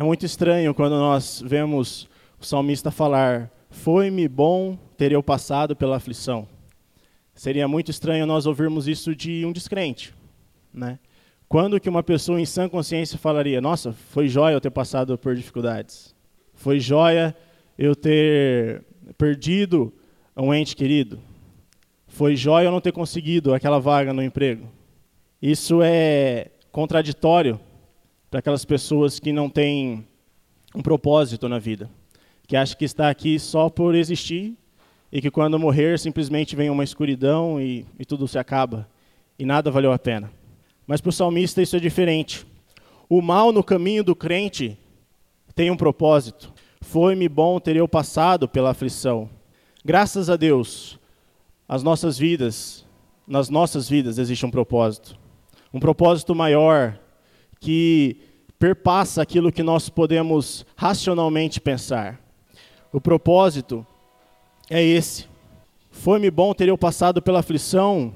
É muito estranho quando nós vemos o salmista falar: Foi-me bom ter eu passado pela aflição. Seria muito estranho nós ouvirmos isso de um descrente, né? Quando que uma pessoa em sã consciência falaria: Nossa, foi jóia eu ter passado por dificuldades. Foi jóia eu ter perdido um ente querido. Foi jóia eu não ter conseguido aquela vaga no emprego. Isso é contraditório para aquelas pessoas que não têm um propósito na vida, que acham que está aqui só por existir e que quando morrer simplesmente vem uma escuridão e, e tudo se acaba e nada valeu a pena. Mas para o salmista isso é diferente. O mal no caminho do crente tem um propósito. Foi-me bom ter eu passado pela aflição. Graças a Deus, as nossas vidas, nas nossas vidas existe um propósito. Um propósito maior que perpassa aquilo que nós podemos racionalmente pensar. O propósito é esse. Foi-me bom ter eu passado pela aflição,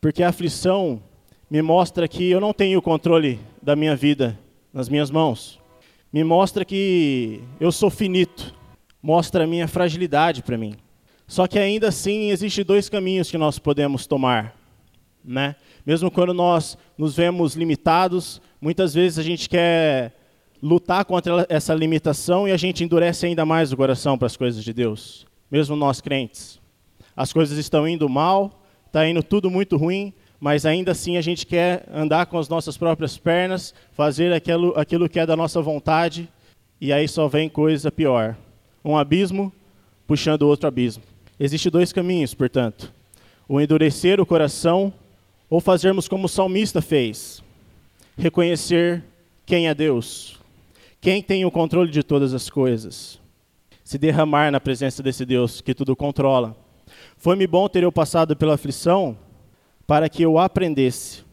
porque a aflição me mostra que eu não tenho o controle da minha vida nas minhas mãos. Me mostra que eu sou finito. Mostra a minha fragilidade para mim. Só que ainda assim existem dois caminhos que nós podemos tomar, né? Mesmo quando nós nos vemos limitados, muitas vezes a gente quer lutar contra essa limitação e a gente endurece ainda mais o coração para as coisas de Deus. Mesmo nós crentes, as coisas estão indo mal, está indo tudo muito ruim, mas ainda assim a gente quer andar com as nossas próprias pernas, fazer aquilo, aquilo que é da nossa vontade, e aí só vem coisa pior. Um abismo puxando outro abismo. Existem dois caminhos, portanto: o endurecer o coração ou fazermos como o salmista fez, reconhecer quem é Deus, quem tem o controle de todas as coisas, se derramar na presença desse Deus que tudo controla. Foi-me bom ter eu passado pela aflição para que eu aprendesse.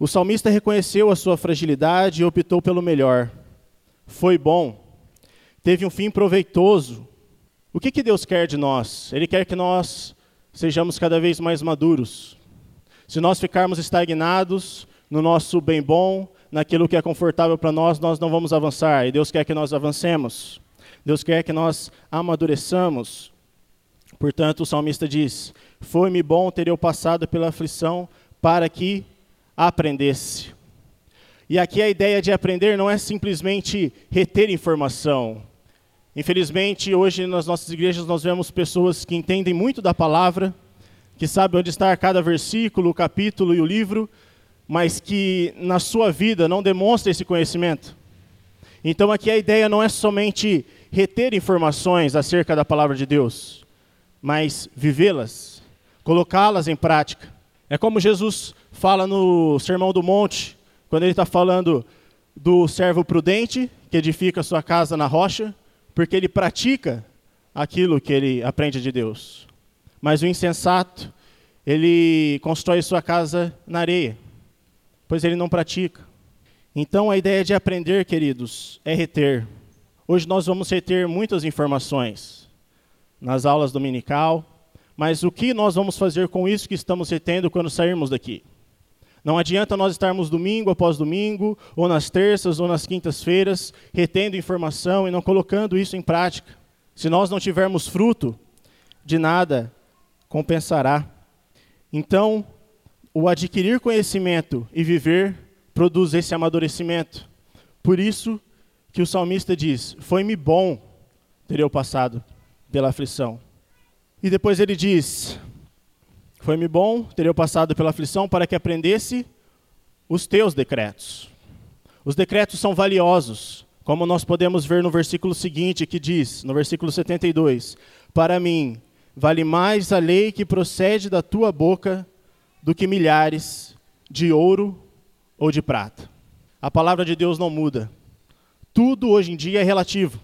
O salmista reconheceu a sua fragilidade e optou pelo melhor. Foi bom, teve um fim proveitoso. O que, que Deus quer de nós? Ele quer que nós sejamos cada vez mais maduros. Se nós ficarmos estagnados no nosso bem bom, naquilo que é confortável para nós, nós não vamos avançar. E Deus quer que nós avancemos. Deus quer que nós amadureçamos. Portanto, o salmista diz: Foi-me bom ter eu passado pela aflição para que aprendesse. E aqui a ideia de aprender não é simplesmente reter informação. Infelizmente, hoje nas nossas igrejas nós vemos pessoas que entendem muito da palavra, que sabem onde está cada versículo, o capítulo e o livro, mas que na sua vida não demonstra esse conhecimento. Então aqui a ideia não é somente reter informações acerca da palavra de Deus, mas vivê-las, colocá-las em prática. É como Jesus fala no Sermão do Monte, quando ele está falando do servo prudente, que edifica sua casa na rocha, porque ele pratica aquilo que ele aprende de Deus. Mas o insensato, ele constrói sua casa na areia, pois ele não pratica. Então a ideia de aprender, queridos, é reter. Hoje nós vamos reter muitas informações nas aulas dominical, mas o que nós vamos fazer com isso que estamos retendo quando sairmos daqui? Não adianta nós estarmos domingo após domingo, ou nas terças ou nas quintas-feiras, retendo informação e não colocando isso em prática. Se nós não tivermos fruto, de nada compensará. Então, o adquirir conhecimento e viver produz esse amadurecimento. Por isso que o salmista diz: Foi-me bom ter eu passado pela aflição. E depois ele diz: Foi-me bom ter eu passado pela aflição para que aprendesse os teus decretos. Os decretos são valiosos, como nós podemos ver no versículo seguinte, que diz, no versículo 72, Para mim vale mais a lei que procede da tua boca do que milhares de ouro ou de prata. A palavra de Deus não muda. Tudo hoje em dia é relativo.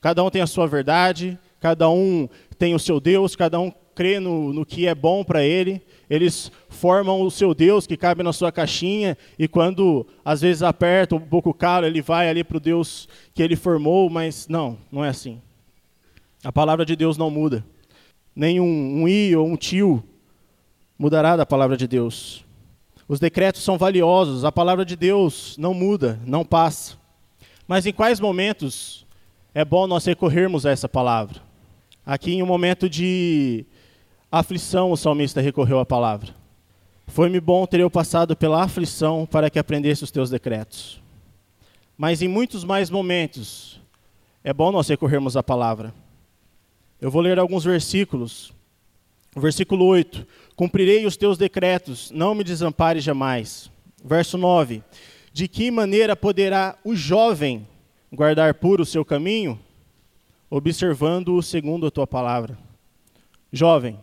Cada um tem a sua verdade, cada um tem o seu Deus, cada um crê no, no que é bom para ele. Eles formam o seu Deus que cabe na sua caixinha, e quando às vezes aperta um pouco o calo, ele vai ali para o Deus que ele formou, mas não, não é assim. A palavra de Deus não muda. Nem um, um i ou um tio mudará da palavra de Deus. Os decretos são valiosos, a palavra de Deus não muda, não passa. Mas em quais momentos é bom nós recorrermos a essa palavra? Aqui em um momento de aflição, o salmista recorreu à palavra. Foi-me bom ter eu passado pela aflição para que aprendesse os teus decretos. Mas em muitos mais momentos, é bom nós recorrermos à palavra. Eu vou ler alguns versículos. Versículo 8: Cumprirei os teus decretos, não me desampares jamais. Verso 9: De que maneira poderá o jovem guardar puro o seu caminho? Observando-o segundo a tua palavra. Jovem,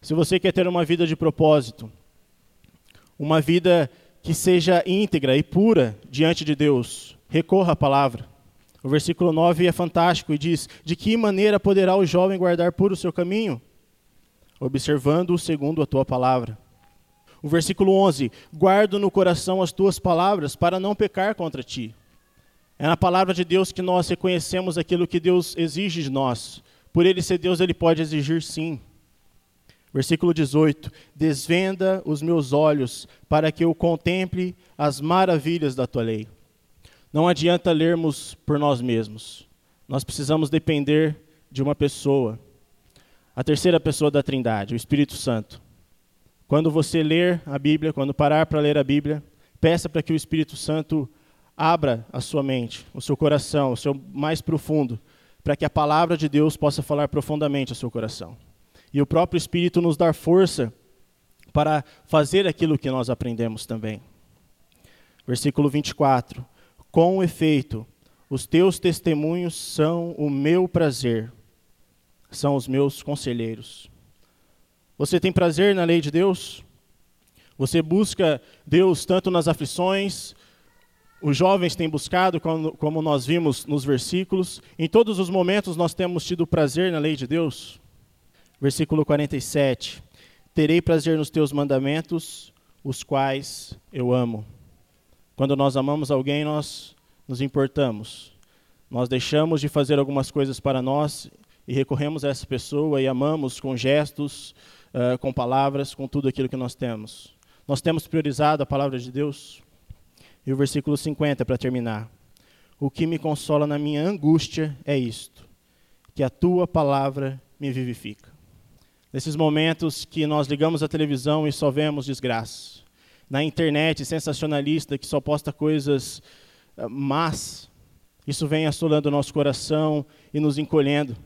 se você quer ter uma vida de propósito, uma vida que seja íntegra e pura diante de Deus, recorra à palavra. O versículo 9 é fantástico e diz: De que maneira poderá o jovem guardar puro o seu caminho? Observando-o segundo a tua palavra. O versículo 11: Guardo no coração as tuas palavras para não pecar contra ti. É na palavra de Deus que nós reconhecemos aquilo que Deus exige de nós. Por ele ser Deus, ele pode exigir sim. Versículo 18: Desvenda os meus olhos para que eu contemple as maravilhas da tua lei. Não adianta lermos por nós mesmos. Nós precisamos depender de uma pessoa. A terceira pessoa da Trindade, o Espírito Santo. Quando você ler a Bíblia, quando parar para ler a Bíblia, peça para que o Espírito Santo abra a sua mente, o seu coração, o seu mais profundo, para que a palavra de Deus possa falar profundamente ao seu coração e o próprio Espírito nos dar força para fazer aquilo que nós aprendemos também. Versículo 24: Com efeito, os teus testemunhos são o meu prazer, são os meus conselheiros. Você tem prazer na lei de Deus? Você busca Deus tanto nas aflições, os jovens têm buscado, como nós vimos nos versículos. Em todos os momentos nós temos tido prazer na lei de Deus. Versículo 47. Terei prazer nos teus mandamentos, os quais eu amo. Quando nós amamos alguém, nós nos importamos. Nós deixamos de fazer algumas coisas para nós e recorremos a essa pessoa e amamos com gestos, uh, com palavras, com tudo aquilo que nós temos. Nós temos priorizado a palavra de Deus. E o versículo 50 para terminar. O que me consola na minha angústia é isto: que a tua palavra me vivifica. Nesses momentos que nós ligamos a televisão e só vemos desgraça. Na internet sensacionalista que só posta coisas uh, más. Isso vem assolando o nosso coração e nos encolhendo,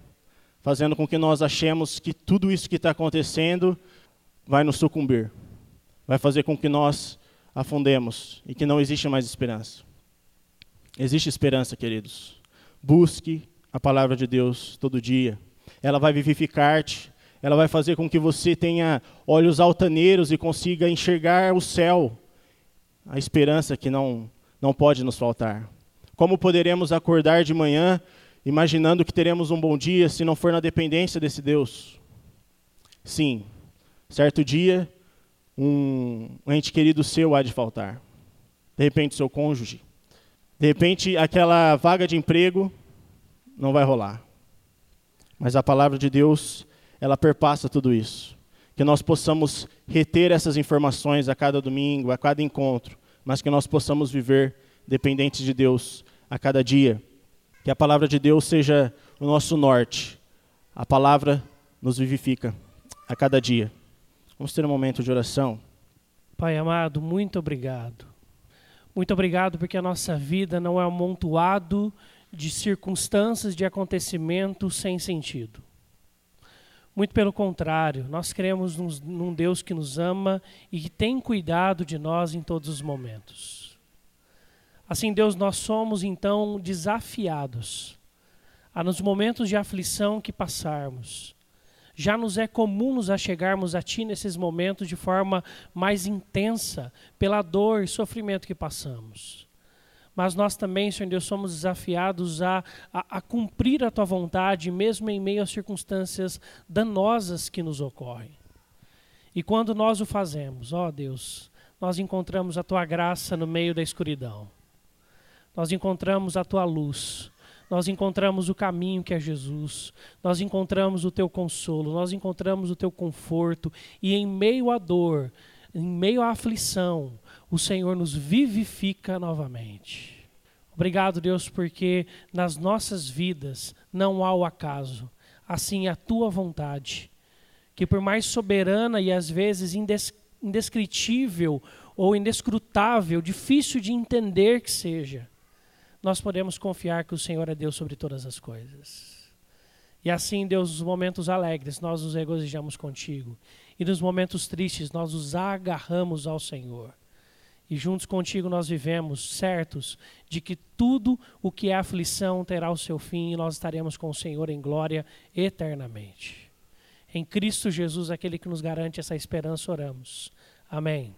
fazendo com que nós achemos que tudo isso que está acontecendo vai nos sucumbir, vai fazer com que nós afundemos e que não existe mais esperança. Existe esperança, queridos. Busque a palavra de Deus todo dia. Ela vai vivificar-te, ela vai fazer com que você tenha olhos altaneiros e consiga enxergar o céu, a esperança que não, não pode nos faltar. Como poderemos acordar de manhã imaginando que teremos um bom dia se não for na dependência desse Deus? Sim, certo dia, um ente querido seu há de faltar. De repente, seu cônjuge. De repente, aquela vaga de emprego não vai rolar. Mas a palavra de Deus ela perpassa tudo isso. Que nós possamos reter essas informações a cada domingo, a cada encontro, mas que nós possamos viver dependentes de Deus a cada dia. Que a palavra de Deus seja o nosso norte. A palavra nos vivifica a cada dia. Vamos ter um momento de oração. Pai amado, muito obrigado. Muito obrigado porque a nossa vida não é amontoado de circunstâncias, de acontecimentos sem sentido. Muito pelo contrário, nós cremos num, num Deus que nos ama e que tem cuidado de nós em todos os momentos. Assim, Deus, nós somos então desafiados a nos momentos de aflição que passarmos. Já nos é comum nos achegarmos a Ti nesses momentos de forma mais intensa, pela dor e sofrimento que passamos mas nós também, Senhor Deus, somos desafiados a, a, a, cumprir a tua vontade, mesmo em meio às circunstâncias danosas que nos ocorrem. E quando nós o fazemos, ó Deus, nós encontramos a tua graça no meio da escuridão, nós encontramos a tua luz, nós encontramos o caminho que é Jesus, nós encontramos o teu consolo, nós encontramos o teu conforto, e em meio à dor, em meio à aflição, o Senhor nos vivifica novamente. Obrigado, Deus, porque nas nossas vidas não há o acaso, assim a tua vontade, que por mais soberana e às vezes indescritível ou inescrutável, difícil de entender que seja, nós podemos confiar que o Senhor é Deus sobre todas as coisas. E assim, Deus, nos momentos alegres, nós nos regozijamos contigo. E nos momentos tristes, nós nos agarramos ao Senhor. E juntos contigo nós vivemos certos de que tudo o que é aflição terá o seu fim e nós estaremos com o Senhor em glória eternamente. Em Cristo Jesus, aquele que nos garante essa esperança, oramos. Amém.